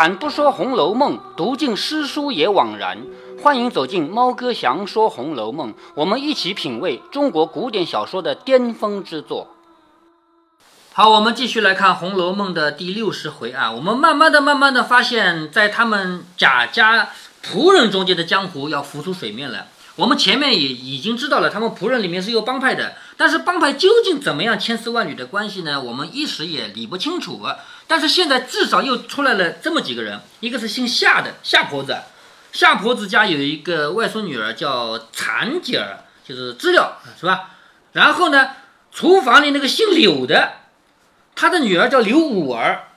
开坛不说《红楼梦》，读尽诗书也枉然。欢迎走进猫哥祥说《红楼梦》，我们一起品味中国古典小说的巅峰之作。好，我们继续来看《红楼梦》的第六十回啊。我们慢慢的、慢慢的发现，在他们贾家仆人中间的江湖要浮出水面了。我们前面也已经知道了，他们仆人里面是有帮派的，但是帮派究竟怎么样千丝万缕的关系呢？我们一时也理不清楚。但是现在至少又出来了这么几个人，一个是姓夏的夏婆子，夏婆子家有一个外孙女儿叫婵姐儿，就是知了，是吧？然后呢，厨房里那个姓柳的，他的女儿叫刘五儿，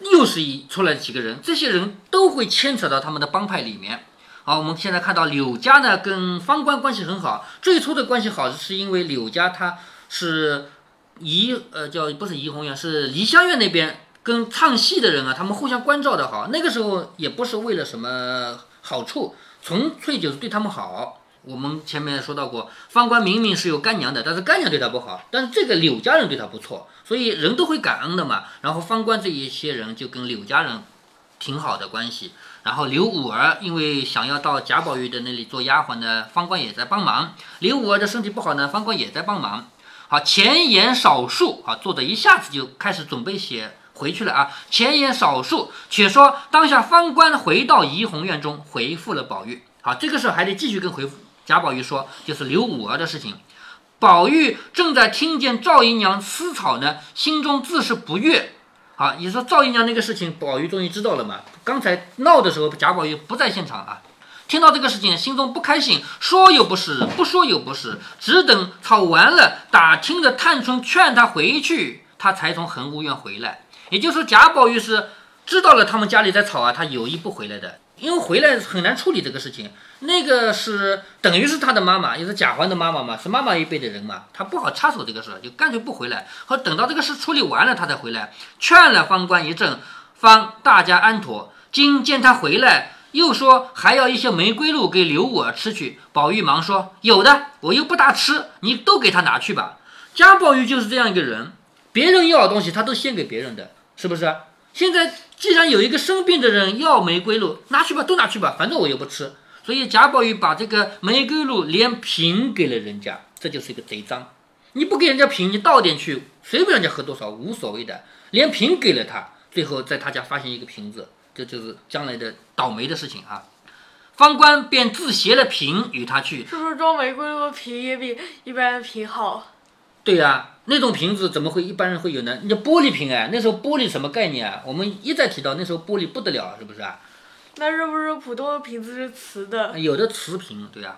又是一出来几个人，这些人都会牵扯到他们的帮派里面。好，我们现在看到柳家呢跟方官关系很好，最初的关系好是因为柳家他是怡呃叫不是怡红院是怡香院那边跟唱戏的人啊，他们互相关照的好，那个时候也不是为了什么好处，纯粹就是对他们好。我们前面说到过，方官明明是有干娘的，但是干娘对他不好，但是这个柳家人对他不错，所以人都会感恩的嘛。然后方官这一些人就跟柳家人挺好的关系。然后刘五儿因为想要到贾宝玉的那里做丫鬟呢，方官也在帮忙。刘五儿的身体不好呢，方官也在帮忙。好，前言少述，啊，作者一下子就开始准备写回去了啊。前言少述，且说当下方官回到怡红院中，回复了宝玉。好，这个时候还得继续跟回复贾宝玉说，就是刘五儿的事情。宝玉正在听见赵姨娘思草呢，心中自是不悦。啊，你说赵姨娘那个事情，宝玉终于知道了嘛？刚才闹的时候，贾宝玉不在现场啊。听到这个事情，心中不开心，说又不是，不说又不是，只等吵完了，打听着探春劝他回去，他才从恒芜院回来。也就是说，贾宝玉是知道了他们家里在吵啊，他有意不回来的。因为回来很难处理这个事情，那个是等于是他的妈妈，也是贾环的妈妈嘛，是妈妈一辈的人嘛，他不好插手这个事，就干脆不回来，和等到这个事处理完了，他才回来。劝了方官一阵，方大家安妥。今见他回来，又说还要一些玫瑰露给刘五儿吃去。宝玉忙说有的，我又不大吃，你都给他拿去吧。贾宝玉就是这样一个人，别人要的东西他都先给别人的，是不是？现在既然有一个生病的人要玫瑰露，拿去吧，都拿去吧，反正我又不吃。所以贾宝玉把这个玫瑰露连瓶给了人家，这就是一个贼赃。你不给人家瓶，你倒点去，随便人家喝多少无所谓的。连瓶给了他，最后在他家发现一个瓶子，这就是将来的倒霉的事情啊。方官便自携了瓶与他去，是不是装玫瑰露的瓶也比一般的瓶好？对呀。那种瓶子怎么会一般人会有呢？那玻璃瓶哎，那时候玻璃什么概念啊？我们一再提到那时候玻璃不得了，是不是啊？那是不是普通的瓶子是瓷的？有的瓷瓶，对呀。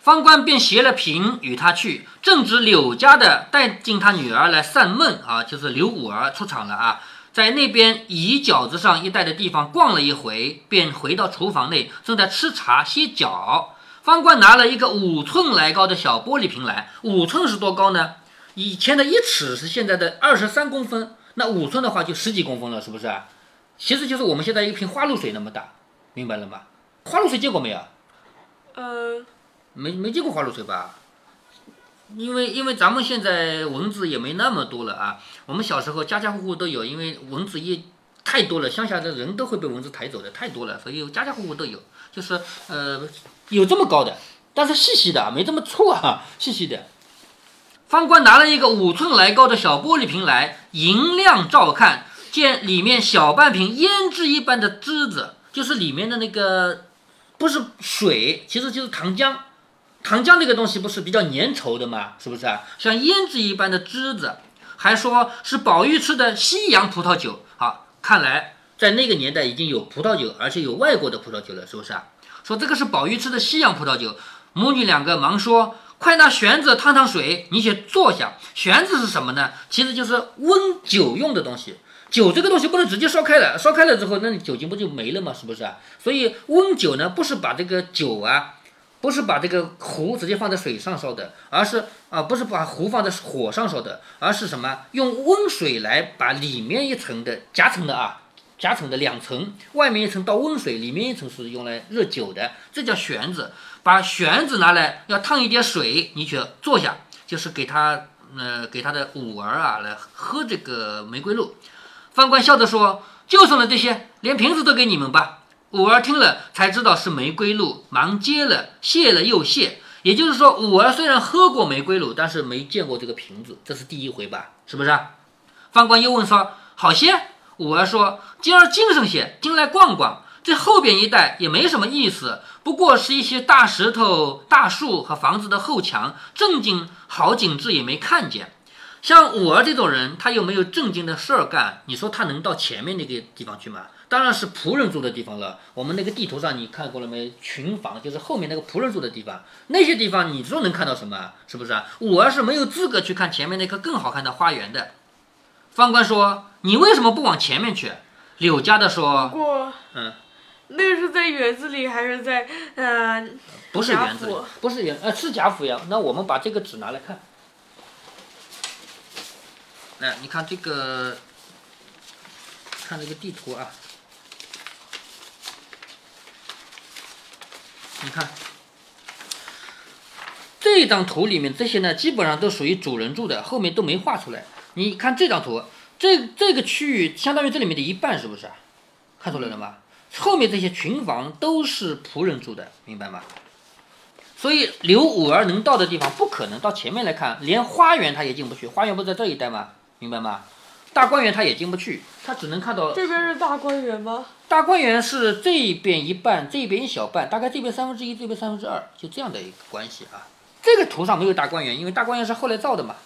方官便携了瓶与他去，正值柳家的带进他女儿来散闷啊，就是柳五儿出场了啊，在那边椅脚子上一带的地方逛了一回，便回到厨房内，正在吃茶歇脚。方官拿了一个五寸来高的小玻璃瓶来，五寸是多高呢？以前的一尺是现在的二十三公分，那五寸的话就十几公分了，是不是啊？其实就是我们现在一瓶花露水那么大，明白了吗？花露水见过没有？呃，没没见过花露水吧？因为因为咱们现在蚊子也没那么多了啊。我们小时候家家户户都有，因为蚊子一太多了，乡下的人都会被蚊子抬走的，太多了，所以家家户户都有。就是呃有这么高的，但是细细的，没这么粗啊，细细的。方官拿了一个五寸来高的小玻璃瓶来，银亮照看，见里面小半瓶胭脂一般的汁子，就是里面的那个，不是水，其实就是糖浆。糖浆这个东西不是比较粘稠的吗？是不是啊？像胭脂一般的汁子，还说是宝玉吃的西洋葡萄酒。好，看来在那个年代已经有葡萄酒，而且有外国的葡萄酒了，是不是啊？说这个是宝玉吃的西洋葡萄酒，母女两个忙说。快拿旋子烫烫水，你先坐下。旋子是什么呢？其实就是温酒用的东西。酒这个东西不能直接烧开了，烧开了之后，那你酒精不就没了吗？是不是？所以温酒呢，不是把这个酒啊，不是把这个壶直接放在水上烧的，而是啊，不是把壶放在火上烧的，而是什么？用温水来把里面一层的夹层的啊，夹层的两层，外面一层倒温水，里面一层是用来热酒的，这叫旋子。把旋子拿来，要烫一点水，你去坐下，就是给他，呃，给他的五儿啊来喝这个玫瑰露。方官笑着说：“就剩了这些，连瓶子都给你们吧。五儿听了才知道是玫瑰露，忙接了，谢了又谢。也就是说，五儿虽然喝过玫瑰露，但是没见过这个瓶子，这是第一回吧？是不是？啊方官又问说：“好些？”五儿说：“今儿精神些，进来逛逛。这后边一带也没什么意思，不过是一些大石头、大树和房子的后墙，正经好景致也没看见。像五儿这种人，他又没有正经的事儿干，你说他能到前面那个地方去吗？当然是仆人住的地方了。我们那个地图上你看过了没？群房就是后面那个仆人住的地方，那些地方你说能看到什么？是不是？五儿是没有资格去看前面那棵更好看的花园的。方官说：“你为什么不往前面去？”柳家的说：“过，嗯，那个是在园子里还是在呃？不是园子里，不是园，呃，是贾府呀。那我们把这个纸拿来看。哎，你看这个，看这个地图啊。你看，这张图里面这些呢，基本上都属于主人住的，后面都没画出来。你看这张图，这这个区域相当于这里面的一半，是不是？看出来了吗？后面这些群房都是仆人住的，明白吗？所以刘五儿能到的地方不可能到前面来看，连花园他也进不去。花园不在这一带吗？明白吗？大观园他也进不去，他只能看到这边是大观园吗？大观园是这边一半，这边一小半，大概这边三分之一，这边三分之二，就这样的一个关系啊。这个图上没有大观园，因为大观园是后来造的嘛。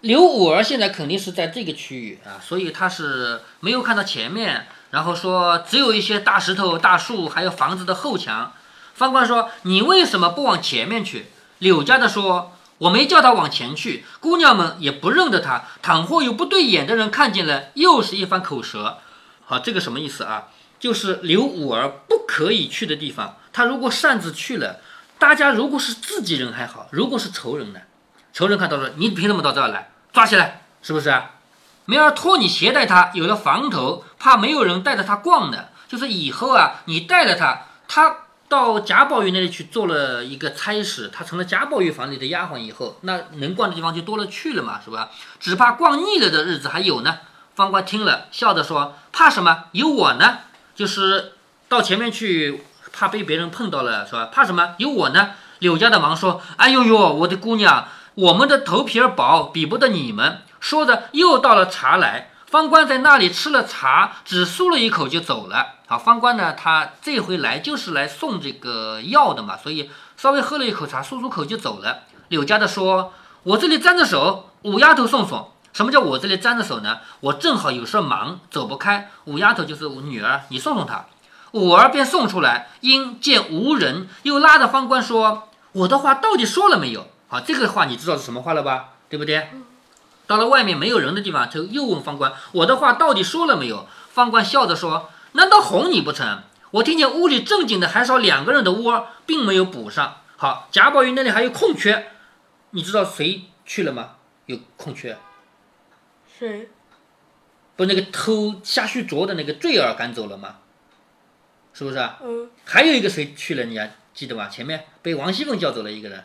刘五儿现在肯定是在这个区域啊，所以他是没有看到前面，然后说只有一些大石头、大树，还有房子的后墙。方官说：“你为什么不往前面去？”柳家的说：“我没叫他往前去，姑娘们也不认得他。倘或有不对眼的人看见了，又是一番口舌。”好，这个什么意思啊？就是刘五儿不可以去的地方，他如果擅自去了，大家如果是自己人还好，如果是仇人呢？仇人看到说你凭什么到这儿来？抓起来，是不是？没人托你携带他，有了房头，怕没有人带着他逛呢。就是以后啊，你带着他，他到贾宝玉那里去做了一个差事，他成了贾宝玉房里的丫鬟以后，那能逛的地方就多了去了嘛，是吧？只怕逛腻了的日子还有呢。方官听了，笑着说：“怕什么？有我呢。就是到前面去，怕被别人碰到了，是吧？怕什么？有我呢。”柳家的忙说：“哎呦呦，我的姑娘，我们的头皮儿薄，比不得你们。”说着又倒了茶来。方官在那里吃了茶，只漱了一口就走了。好，方官呢，他这回来就是来送这个药的嘛，所以稍微喝了一口茶，漱漱口就走了。柳家的说：“我这里沾着手，五丫头送送。什么叫我这里沾着手呢？我正好有事忙，走不开。五丫头就是我女儿，你送送她。”五儿便送出来，因见无人，又拉着方官说：“我的话到底说了没有？”好，这个话你知道是什么话了吧？对不对？到了外面没有人的地方，就又问方官：“我的话到底说了没有？”方官笑着说：“难道哄你不成？我听见屋里正经的还少两个人的窝，并没有补上。好，贾宝玉那里还有空缺，你知道谁去了吗？有空缺，谁？不那个偷夏虚卓的那个坠儿赶走了吗？是不是啊？嗯，还有一个谁去了？你还记得吗？前面被王熙凤叫走了一个人。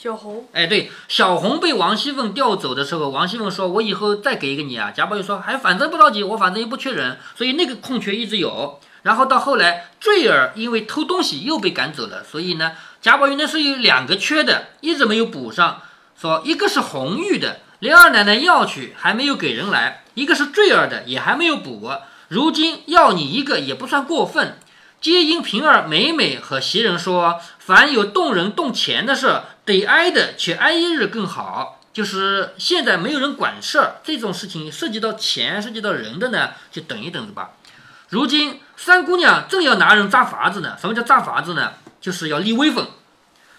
小红。哎，对，小红被王熙凤调走的时候，王熙凤说：“我以后再给一个你啊。”贾宝玉说：“还反正不着急，我反正又不缺人，所以那个空缺一直有。”然后到后来，坠儿因为偷东西又被赶走了，所以呢，贾宝玉那是有两个缺的，一直没有补上。说一个是红玉的，连二奶奶要去还没有给人来；一个是坠儿的，也还没有补。如今要你一个也不算过分。皆因平儿每每和袭人说，凡有动人动钱的事，得挨的且挨一日更好。就是现在没有人管事儿，这种事情涉及到钱、涉及到人的呢，就等一等吧。如今三姑娘正要拿人扎法子呢。什么叫扎法子呢？就是要立威风。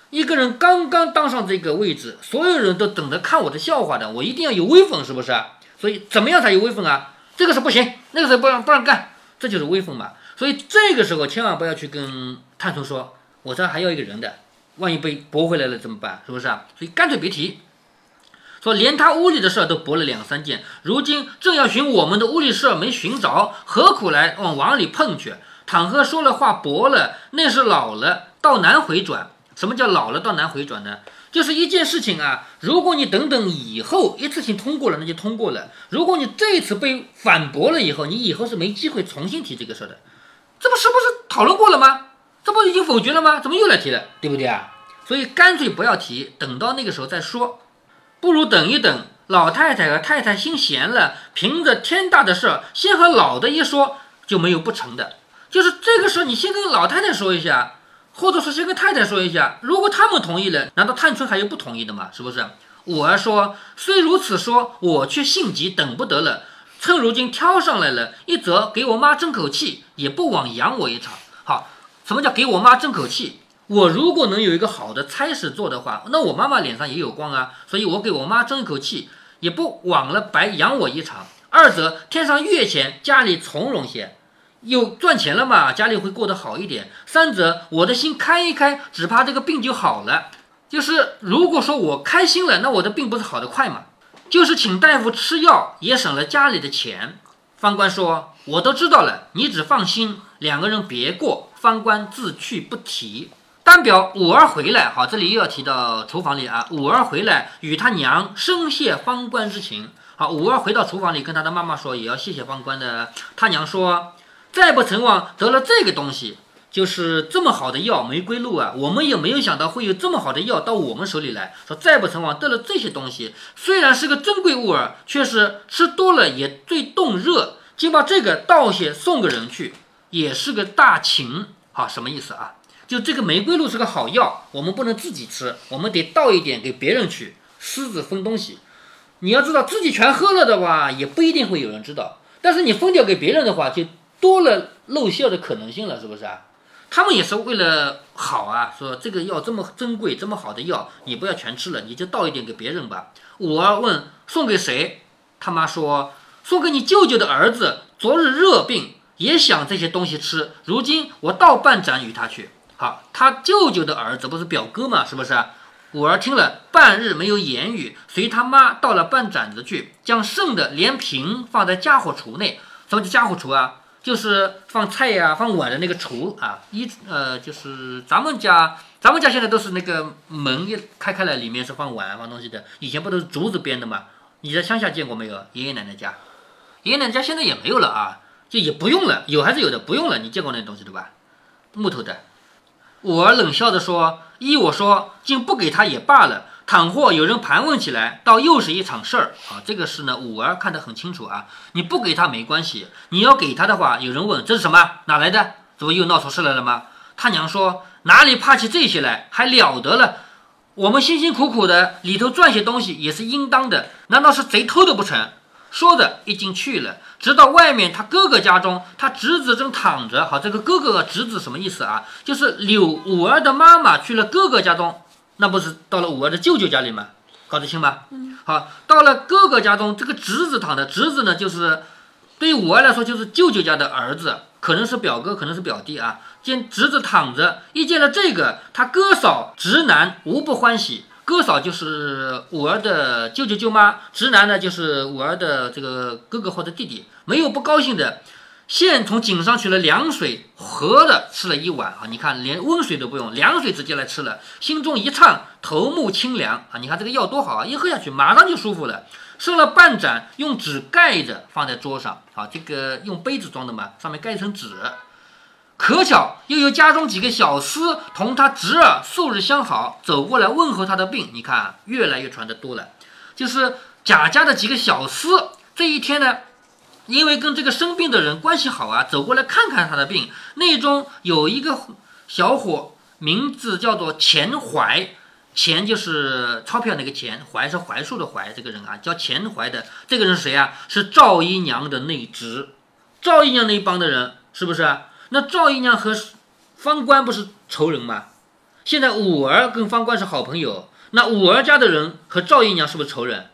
一个人刚刚当上这个位置，所有人都等着看我的笑话的，我一定要有威风，是不是？所以怎么样才有威风啊？这个是不行，那个是不让不让干，这就是威风嘛。所以这个时候千万不要去跟探春说，我这还要一个人的，万一被驳回来了怎么办？是不是啊？所以干脆别提。说连他屋里的事儿都驳了两三件，如今正要寻我们的屋里事儿没寻着，何苦来往网里碰去？倘和说了话驳了，那是老了，到难回转。什么叫老了到难回转呢？就是一件事情啊，如果你等等以后一次性通过了，那就通过了；如果你这一次被反驳了以后，你以后是没机会重新提这个事儿的。这不是不是讨论过了吗？这不已经否决了吗？怎么又来提了？对不对啊？所以干脆不要提，等到那个时候再说，不如等一等。老太太和太太心闲了，凭着天大的事儿，先和老的一说，就没有不成的。就是这个事儿，你先跟老太太说一下。或者说先跟太太说一下，如果他们同意了，难道探春还有不同意的吗？是不是？我儿说：“虽如此说，我却性急，等不得了。趁如今挑上来了，一则给我妈争口气，也不枉养我一场。好，什么叫给我妈争口气？我如果能有一个好的差事做的话，那我妈妈脸上也有光啊。所以我给我妈争一口气，也不枉了白养我一场。二则天上月钱，家里从容些。”有赚钱了嘛，家里会过得好一点。三则我的心开一开，只怕这个病就好了。就是如果说我开心了，那我的病不是好得快吗？就是请大夫吃药，也省了家里的钱。方官说：“我都知道了，你只放心，两个人别过。”方官自去不提。单表五儿回来，好，这里又要提到厨房里啊。五儿回来与他娘深谢方官之情。好，五儿回到厨房里跟他的妈妈说，也要谢谢方官的。他娘说。再不成王得了这个东西，就是这么好的药玫瑰露啊！我们也没有想到会有这么好的药到我们手里来。说再不成王得了这些东西，虽然是个珍贵物儿，却是吃多了也最冻热。就把这个倒些送个人去，也是个大情。好，什么意思啊？就这个玫瑰露是个好药，我们不能自己吃，我们得倒一点给别人去，私自分东西。你要知道自己全喝了的话，也不一定会有人知道。但是你分掉给别人的话，就。多了漏效的可能性了，是不是啊？他们也是为了好啊，说这个药这么珍贵，这么好的药，你不要全吃了，你就倒一点给别人吧。五儿问送给谁？他妈说送给你舅舅的儿子，昨日热病，也想这些东西吃，如今我倒半盏与他去。好，他舅舅的儿子不是表哥嘛，是不是？五儿听了半日没有言语，随他妈倒了半盏子去，将剩的连瓶放在家伙橱内。什么叫家伙橱啊？就是放菜呀、放碗的那个橱啊，一呃，就是咱们家，咱们家现在都是那个门一开开了，里面是放碗、放东西的。以前不都是竹子编的吗？你在乡下见过没有？爷爷奶奶家，爷爷奶奶家现在也没有了啊，就也不用了，有还是有的，不用了。你见过那东西对吧？木头的。五儿冷笑着说：“依我说，竟不给他也罢了。”倘或有人盘问起来，倒又是一场事儿啊！这个事呢，五儿看得很清楚啊。你不给他没关系，你要给他的话，有人问这是什么？哪来的？这不又闹出事来了吗？他娘说哪里怕起这些来，还了得了？我们辛辛苦苦的里头赚些东西也是应当的，难道是贼偷的不成？说着已经去了，直到外面他哥哥家中，他侄子正躺着。好，这个哥哥和侄子什么意思啊？就是柳五儿的妈妈去了哥哥家中。那不是到了五儿的舅舅家里吗？搞得清吧？嗯，好，到了哥哥家中，这个侄子躺着，侄子呢，就是对于五儿来说，就是舅舅家的儿子，可能是表哥，可能是表弟啊。见侄子躺着，一见了这个，他哥嫂直男无不欢喜。哥嫂就是五儿的舅舅舅妈，直男呢就是五儿的这个哥哥或者弟弟，没有不高兴的。现从井上取了凉水，喝了吃了一碗啊！你看，连温水都不用，凉水直接来吃了，心中一畅，头目清凉啊！你看这个药多好啊，一喝下去马上就舒服了。剩了半盏，用纸盖着放在桌上啊，这个用杯子装的嘛，上面盖一层纸。可巧又有家中几个小厮同他侄儿素日相好，走过来问候他的病。你看，越来越传的多了，就是贾家的几个小厮，这一天呢。因为跟这个生病的人关系好啊，走过来看看他的病。内中有一个小伙，名字叫做钱怀，钱就是钞票那个钱，怀是槐树的槐。这个人啊，叫钱怀的。这个人是谁啊？是赵姨娘的内侄。赵姨娘那一帮的人是不是？那赵姨娘和方官不是仇人吗？现在五儿跟方官是好朋友，那五儿家的人和赵姨娘是不是仇人？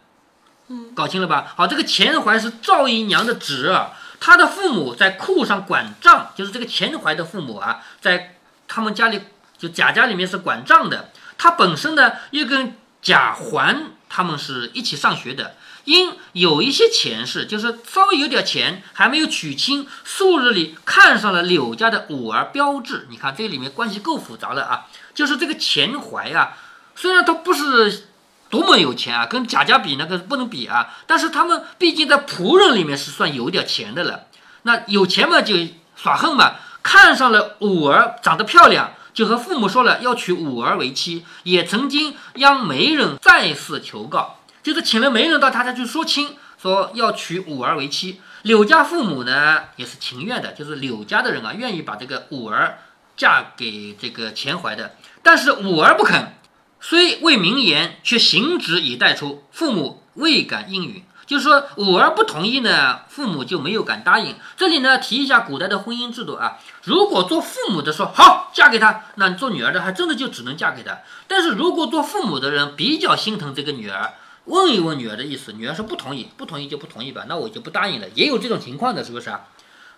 搞清了吧？好，这个钱怀是赵姨娘的侄儿，他的父母在库上管账，就是这个钱怀的父母啊，在他们家里就贾家里面是管账的。他本身呢又跟贾环他们是一起上学的，因有一些钱是，就是稍微有点钱，还没有娶亲，素日里看上了柳家的五儿标志。你看这里面关系够复杂了啊，就是这个钱怀啊。虽然他不是多么有钱啊，跟贾家比那个不能比啊，但是他们毕竟在仆人里面是算有点钱的了。那有钱嘛就耍横嘛，看上了五儿长得漂亮，就和父母说了要娶五儿为妻，也曾经央媒人再次求告，就是请了媒人到他家去说亲，说要娶五儿为妻。柳家父母呢也是情愿的，就是柳家的人啊愿意把这个五儿嫁给这个钱怀的，但是五儿不肯。虽未明言，却行止以待出，父母未敢应允。就是说，五儿不同意呢，父母就没有敢答应。这里呢，提一下古代的婚姻制度啊。如果做父母的说好嫁给他，那做女儿的还真的就只能嫁给他。但是如果做父母的人比较心疼这个女儿，问一问女儿的意思，女儿说不同意，不同意就不同意吧，那我就不答应了。也有这种情况的，是不是啊？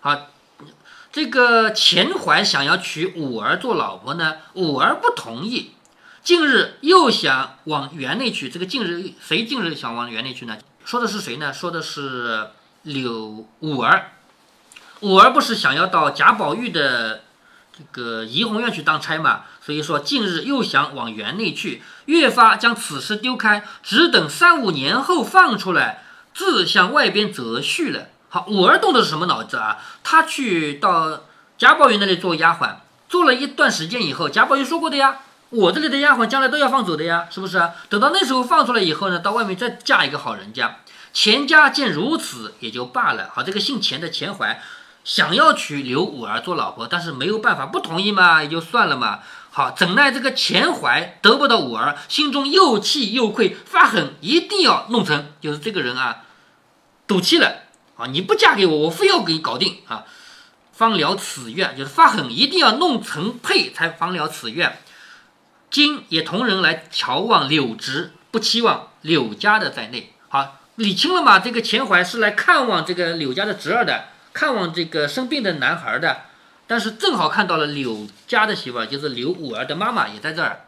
好，这个钱怀想要娶五儿做老婆呢，五儿不同意。近日又想往园内去，这个近日谁近日想往园内去呢？说的是谁呢？说的是柳五儿。五儿不是想要到贾宝玉的这个怡红院去当差嘛？所以说近日又想往园内去，越发将此事丢开，只等三五年后放出来，自向外边择婿了。好，五儿动的是什么脑子啊？他去到贾宝玉那里做丫鬟，做了一段时间以后，贾宝玉说过的呀。我这里的丫鬟将来都要放走的呀，是不是？等到那时候放出来以后呢，到外面再嫁一个好人家。钱家见如此也就罢了。好，这个姓钱的钱怀想要娶刘五儿做老婆，但是没有办法，不同意嘛，也就算了嘛。好，怎奈这个钱怀得不到五儿，心中又气又愧，发狠，一定要弄成，就是这个人啊，赌气了啊！你不嫁给我，我非要给你搞定啊！方了此愿，就是发狠，一定要弄成配才方了此愿。今也同人来瞧望柳直，不期望柳家的在内。好，理清了嘛？这个钱怀是来看望这个柳家的侄儿的，看望这个生病的男孩的。但是正好看到了柳家的媳妇，就是柳五儿的妈妈也在这儿。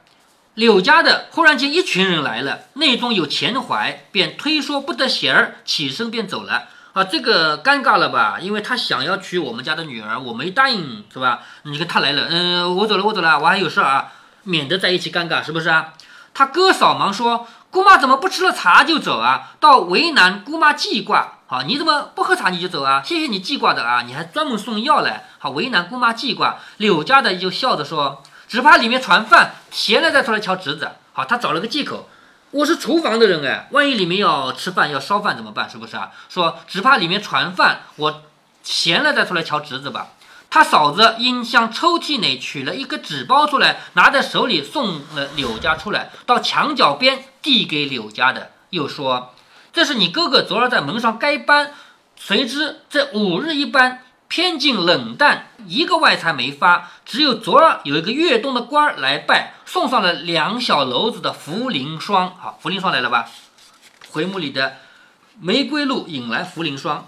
柳家的忽然间一群人来了，内中有钱怀，便推说不得闲儿，起身便走了。啊，这个尴尬了吧？因为他想要娶我们家的女儿，我没答应，是吧？你看他来了，嗯，我走了，我走了，我还有事儿啊。免得在一起尴尬，是不是啊？他哥嫂忙说：“姑妈怎么不吃了茶就走啊？到为难姑妈记挂。好，你怎么不喝茶你就走啊？谢谢你记挂的啊，你还专门送药来，好为难姑妈记挂。”柳家的就笑着说：“只怕里面传饭，闲了再出来瞧侄子。”好，他找了个借口：“我是厨房的人哎，万一里面要吃饭要烧饭怎么办？是不是啊？说只怕里面传饭，我闲了再出来瞧侄子吧。”他嫂子因向抽屉内取了一个纸包出来，拿在手里送了柳家出来，到墙角边递给柳家的，又说：“这是你哥哥昨儿在门上该班，谁知这五日一班偏竟冷淡，一个外财没发，只有昨儿有一个粤东的官儿来拜，送上了两小篓子的茯苓霜。好，茯苓霜来了吧？回目里的玫瑰露引来茯苓霜，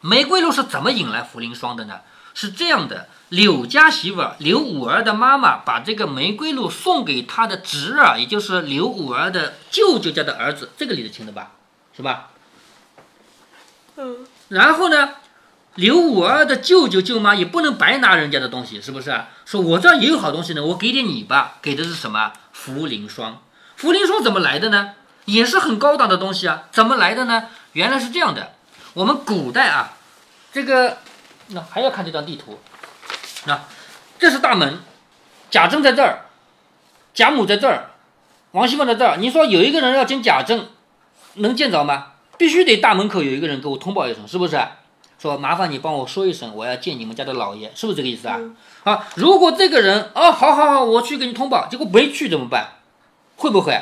玫瑰露是怎么引来茯苓霜的呢？”是这样的，柳家媳妇儿刘五儿的妈妈把这个玫瑰露送给她的侄儿，也就是刘五儿的舅舅家的儿子，这个理得清的吧？是吧？嗯。然后呢，刘五儿的舅舅舅妈也不能白拿人家的东西，是不是？说我这儿也有好东西呢，我给点你吧。给的是什么？茯苓霜。茯苓霜怎么来的呢？也是很高档的东西啊。怎么来的呢？原来是这样的，我们古代啊，这个。那还要看这张地图，那这是大门，贾政在这儿，贾母在这儿，王熙凤在这儿。你说有一个人要见贾政，能见着吗？必须得大门口有一个人给我通报一声，是不是？说麻烦你帮我说一声，我要见你们家的老爷，是不是这个意思啊？啊，如果这个人哦，好好好，我去给你通报，结果没去怎么办？会不会？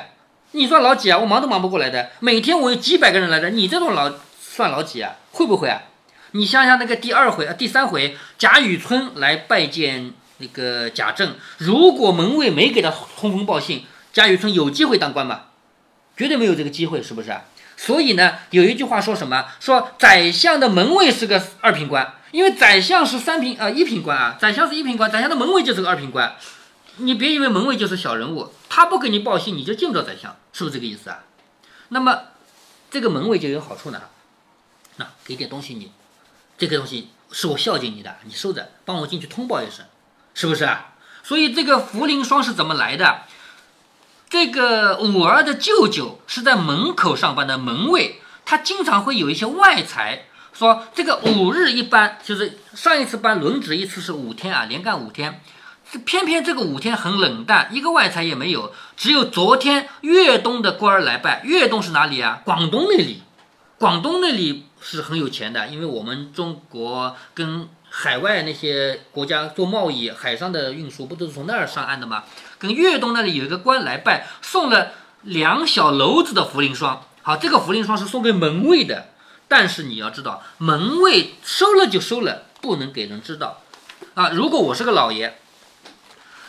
你算老几啊？我忙都忙不过来的，每天我有几百个人来的，你这种老算老几啊？会不会啊？你想想那个第二回啊，第三回，贾雨村来拜见那个贾政，如果门卫没给他通风报信，贾雨村有机会当官吗？绝对没有这个机会，是不是？所以呢，有一句话说什么？说宰相的门卫是个二品官，因为宰相是三品啊，一品官啊，宰相是一品官，宰相的门卫就是个二品官。你别以为门卫就是小人物，他不给你报信，你就见不着宰相，是不是这个意思啊？那么这个门卫就有好处呢，那给点东西你。这个东西是我孝敬你的，你收着，帮我进去通报一声，是不是啊？所以这个茯苓霜是怎么来的？这个五儿的舅舅是在门口上班的门卫，他经常会有一些外财，说这个五日一班，就是上一次班轮值一次是五天啊，连干五天。偏偏这个五天很冷淡，一个外财也没有，只有昨天粤东的官儿来拜。粤东是哪里啊？广东那里，广东那里是很有钱的，因为我们中国跟海外那些国家做贸易，海上的运输不都是从那儿上岸的吗？跟粤东那里有一个官来拜，送了两小篓子的茯苓霜。好，这个茯苓霜是送给门卫的，但是你要知道，门卫收了就收了，不能给人知道。啊，如果我是个老爷。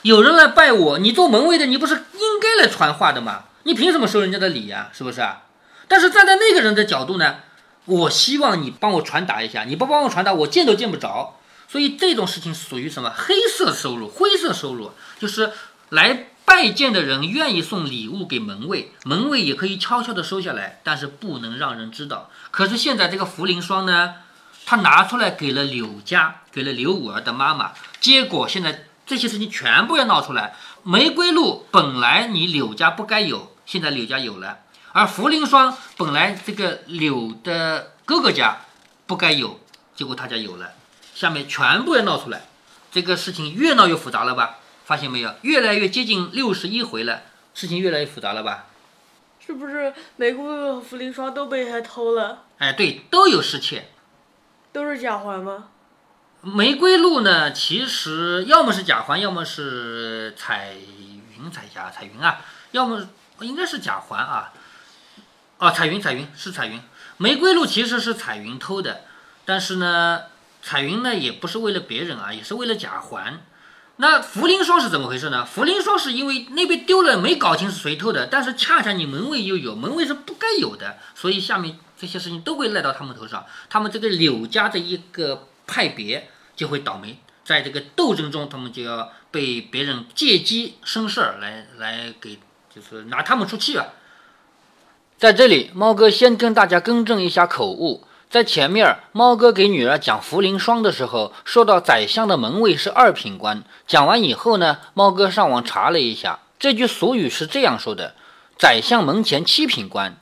有人来拜我，你做门卫的，你不是应该来传话的吗？你凭什么收人家的礼呀？是不是啊？但是站在那个人的角度呢，我希望你帮我传达一下，你不帮我传达，我见都见不着。所以这种事情属于什么黑色收入、灰色收入？就是来拜见的人愿意送礼物给门卫，门卫也可以悄悄的收下来，但是不能让人知道。可是现在这个茯苓霜呢，他拿出来给了柳家，给了刘五儿的妈妈，结果现在。这些事情全部要闹出来。玫瑰露本来你柳家不该有，现在柳家有了；而茯苓霜本来这个柳的哥哥家不该有，结果他家有了。下面全部要闹出来，这个事情越闹越复杂了吧？发现没有？越来越接近六十一回了，事情越来越复杂了吧？是不是玫瑰露和茯苓霜都被他偷了？哎，对，都有失窃，都是假环吗？玫瑰露呢，其实要么是假环，要么是彩云彩霞彩云啊，要么应该是假环啊。哦，彩云彩云是彩云，玫瑰露其实是彩云偷的，但是呢，彩云呢也不是为了别人啊，也是为了贾环。那茯苓霜是怎么回事呢？茯苓霜是因为那边丢了，没搞清是谁偷的，但是恰恰你门卫又有，门卫是不该有的，所以下面这些事情都会赖到他们头上。他们这个柳家的一个。派别就会倒霉，在这个斗争中，他们就要被别人借机生事儿来来给，就是拿他们出气啊。在这里，猫哥先跟大家更正一下口误，在前面，猫哥给女儿讲茯苓霜的时候，说到宰相的门卫是二品官。讲完以后呢，猫哥上网查了一下，这句俗语是这样说的：宰相门前七品官。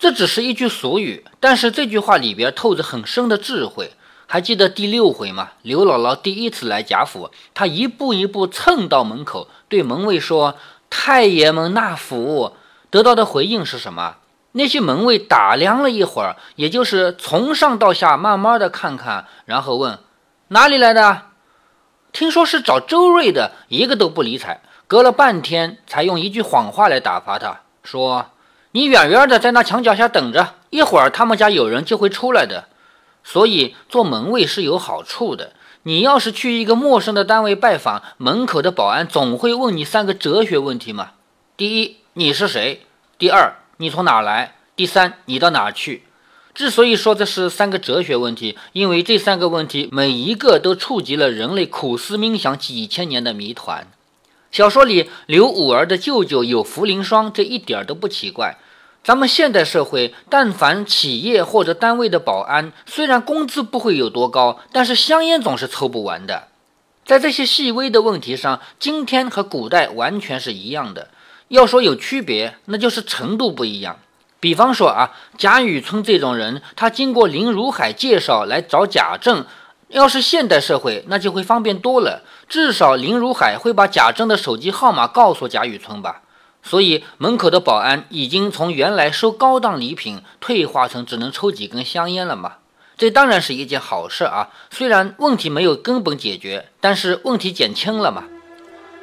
这只是一句俗语，但是这句话里边透着很深的智慧。还记得第六回吗？刘姥姥第一次来贾府，她一步一步蹭到门口，对门卫说：“太爷们纳福。”得到的回应是什么？那些门卫打量了一会儿，也就是从上到下慢慢的看看，然后问：“哪里来的？”听说是找周瑞的，一个都不理睬。隔了半天，才用一句谎话来打发他，说：“你远远的在那墙角下等着，一会儿他们家有人就会出来的。”所以做门卫是有好处的。你要是去一个陌生的单位拜访，门口的保安总会问你三个哲学问题嘛：第一，你是谁？第二，你从哪来？第三，你到哪去？之所以说这是三个哲学问题，因为这三个问题每一个都触及了人类苦思冥想几千年的谜团。小说里刘五儿的舅舅有茯苓霜，这一点都不奇怪。咱们现代社会，但凡企业或者单位的保安，虽然工资不会有多高，但是香烟总是抽不完的。在这些细微的问题上，今天和古代完全是一样的。要说有区别，那就是程度不一样。比方说啊，贾雨村这种人，他经过林如海介绍来找贾政，要是现代社会，那就会方便多了。至少林如海会把贾政的手机号码告诉贾雨村吧。所以门口的保安已经从原来收高档礼品退化成只能抽几根香烟了嘛？这当然是一件好事啊！虽然问题没有根本解决，但是问题减轻了嘛。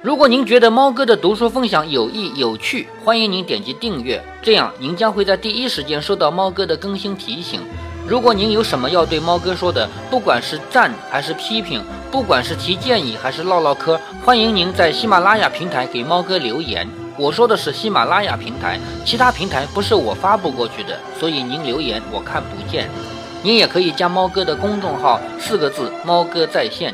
如果您觉得猫哥的读书分享有益有趣，欢迎您点击订阅，这样您将会在第一时间收到猫哥的更新提醒。如果您有什么要对猫哥说的，不管是赞还是批评，不管是提建议还是唠唠嗑，欢迎您在喜马拉雅平台给猫哥留言。我说的是喜马拉雅平台，其他平台不是我发布过去的，所以您留言我看不见。您也可以加猫哥的公众号，四个字“猫哥在线”。